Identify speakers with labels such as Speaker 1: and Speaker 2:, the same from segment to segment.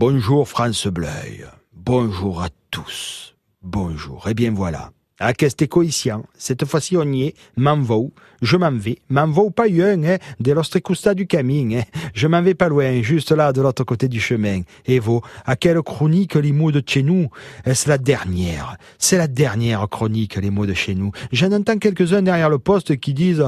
Speaker 1: Bonjour France Bleuil. Bonjour à tous. Bonjour. Eh bien voilà. À qu'est-ce ici, Cette fois-ci, on y est. M'en va Je m'en vais. M'en va pas un, hein, de l'Ostrecusta du camin, hein. Je m'en vais pas loin, juste là, de l'autre côté du chemin. Et vous, à quelle chronique les mots de chez nous? Est-ce la dernière? C'est la dernière chronique, les mots de chez nous. J'en entends quelques-uns derrière le poste qui disent,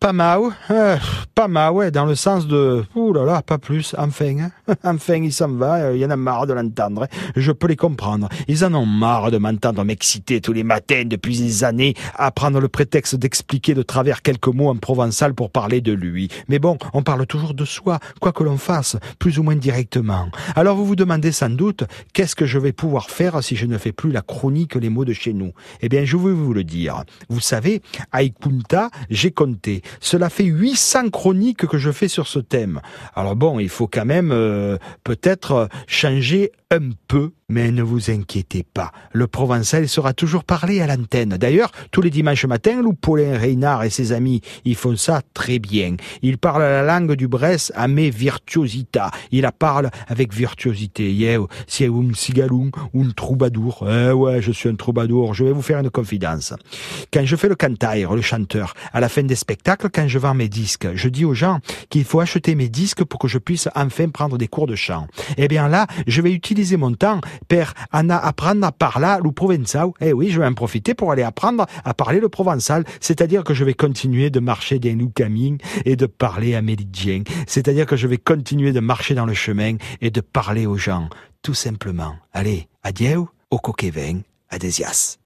Speaker 1: pas mal, euh, pas mal, dans le sens de, ouh là là, pas plus, enfin, hein. enfin, il s'en va, il y en a marre de l'entendre. Hein. Je peux les comprendre. Ils en ont marre de m'entendre m'exciter tous les matins depuis des années à prendre le prétexte d'expliquer de travers quelques mots en provençal pour parler de lui. Mais bon, on parle toujours de soi, quoi que l'on fasse, plus ou moins directement. Alors vous vous demandez sans doute, qu'est-ce que je vais pouvoir faire si je ne fais plus la chronique Les mots de chez nous? Eh bien, je vais vous le dire. Vous savez, à Ikunta, j'ai compté. Cela fait 800 chroniques que je fais sur ce thème. Alors bon, il faut quand même euh, peut-être changer un peu, mais ne vous inquiétez pas. Le provençal sera toujours parlé à l'antenne. D'ailleurs, tous les dimanches matins, Lou Paulin Reynard et ses amis, ils font ça très bien. Ils parlent la langue du Brest à mes virtuosita. Ils la parlent avec virtuosité. Yeah, c'est un cigaloun ou un troubadour. Eh ouais, je suis un troubadour. Je vais vous faire une confidence. Quand je fais le cantaire, le chanteur, à la fin des spectacles, quand je vends mes disques, je dis aux gens qu'il faut acheter mes disques pour que je puisse enfin prendre des cours de chant. Eh bien là, je vais utiliser mon temps pour apprendre à parler le provençal. Eh oui, je vais en profiter pour aller apprendre à parler le provençal. C'est-à-dire que je vais continuer de marcher dans le camin et de parler à méridien. C'est-à-dire que je vais continuer de marcher dans le chemin et de parler aux gens. Tout simplement. Allez, adieu, au coquet vin, adesias.